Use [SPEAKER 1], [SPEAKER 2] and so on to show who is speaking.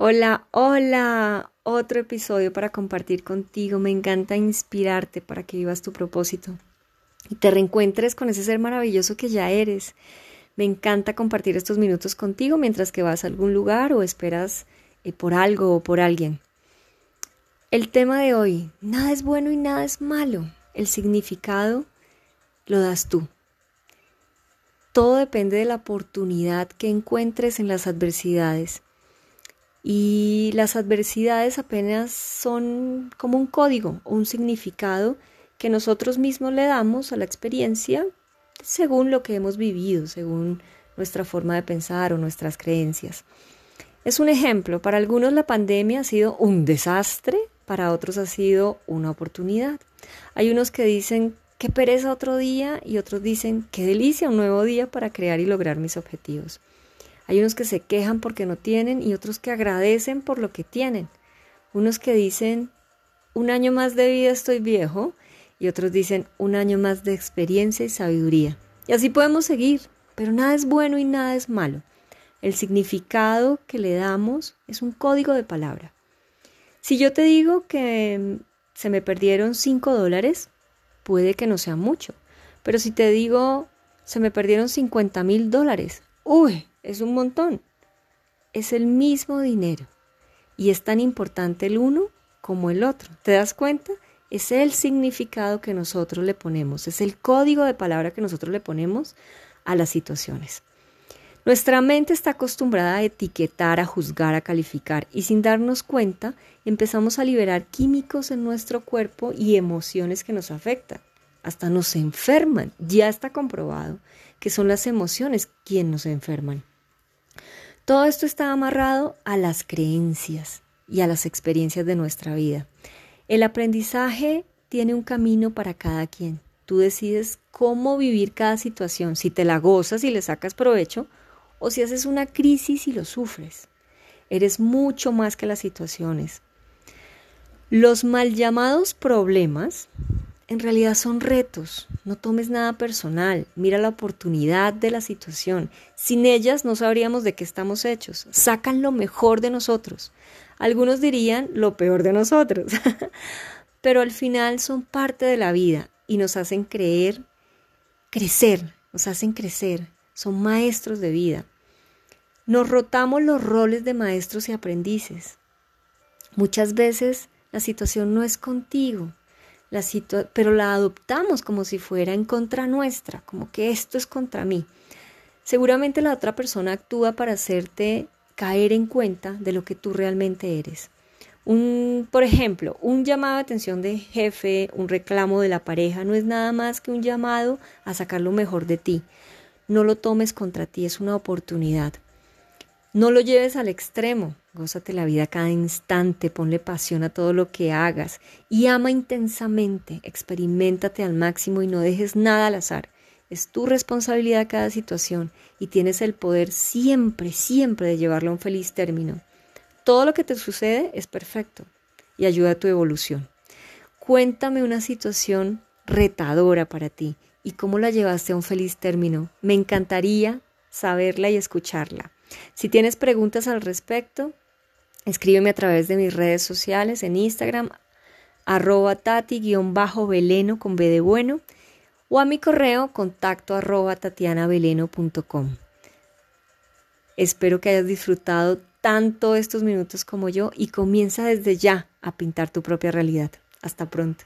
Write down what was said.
[SPEAKER 1] Hola, hola, otro episodio para compartir contigo. Me encanta inspirarte para que vivas tu propósito y te reencuentres con ese ser maravilloso que ya eres. Me encanta compartir estos minutos contigo mientras que vas a algún lugar o esperas eh, por algo o por alguien. El tema de hoy, nada es bueno y nada es malo. El significado lo das tú. Todo depende de la oportunidad que encuentres en las adversidades. Y las adversidades apenas son como un código o un significado que nosotros mismos le damos a la experiencia según lo que hemos vivido, según nuestra forma de pensar o nuestras creencias. Es un ejemplo, para algunos la pandemia ha sido un desastre, para otros ha sido una oportunidad. Hay unos que dicen qué pereza otro día y otros dicen qué delicia un nuevo día para crear y lograr mis objetivos. Hay unos que se quejan porque no tienen y otros que agradecen por lo que tienen. Unos que dicen, un año más de vida estoy viejo y otros dicen, un año más de experiencia y sabiduría. Y así podemos seguir, pero nada es bueno y nada es malo. El significado que le damos es un código de palabra. Si yo te digo que se me perdieron 5 dólares, puede que no sea mucho, pero si te digo se me perdieron 50 mil dólares, uy, es un montón. Es el mismo dinero y es tan importante el uno como el otro. ¿Te das cuenta? Es el significado que nosotros le ponemos, es el código de palabra que nosotros le ponemos a las situaciones. Nuestra mente está acostumbrada a etiquetar, a juzgar, a calificar y sin darnos cuenta empezamos a liberar químicos en nuestro cuerpo y emociones que nos afectan. Hasta nos enferman. Ya está comprobado que son las emociones quienes nos enferman. Todo esto está amarrado a las creencias y a las experiencias de nuestra vida. El aprendizaje tiene un camino para cada quien. Tú decides cómo vivir cada situación, si te la gozas y le sacas provecho o si haces una crisis y lo sufres. Eres mucho más que las situaciones. Los mal llamados problemas en realidad son retos. No tomes nada personal. Mira la oportunidad de la situación. Sin ellas no sabríamos de qué estamos hechos. Sacan lo mejor de nosotros. Algunos dirían lo peor de nosotros. Pero al final son parte de la vida y nos hacen creer, crecer, nos hacen crecer. Son maestros de vida. Nos rotamos los roles de maestros y aprendices. Muchas veces la situación no es contigo, la pero la adoptamos como si fuera en contra nuestra, como que esto es contra mí. Seguramente la otra persona actúa para hacerte caer en cuenta de lo que tú realmente eres. Un, por ejemplo, un llamado de atención de jefe, un reclamo de la pareja, no es nada más que un llamado a sacar lo mejor de ti. No lo tomes contra ti, es una oportunidad. No lo lleves al extremo, gózate la vida cada instante, ponle pasión a todo lo que hagas y ama intensamente, experimentate al máximo y no dejes nada al azar. Es tu responsabilidad cada situación y tienes el poder siempre, siempre de llevarlo a un feliz término. Todo lo que te sucede es perfecto y ayuda a tu evolución. Cuéntame una situación retadora para ti y cómo la llevaste a un feliz término. Me encantaría saberla y escucharla. Si tienes preguntas al respecto, escríbeme a través de mis redes sociales en Instagram, arroba tati-veleno con B de bueno, o a mi correo contacto arroba. Espero que hayas disfrutado tanto estos minutos como yo y comienza desde ya a pintar tu propia realidad. Hasta pronto.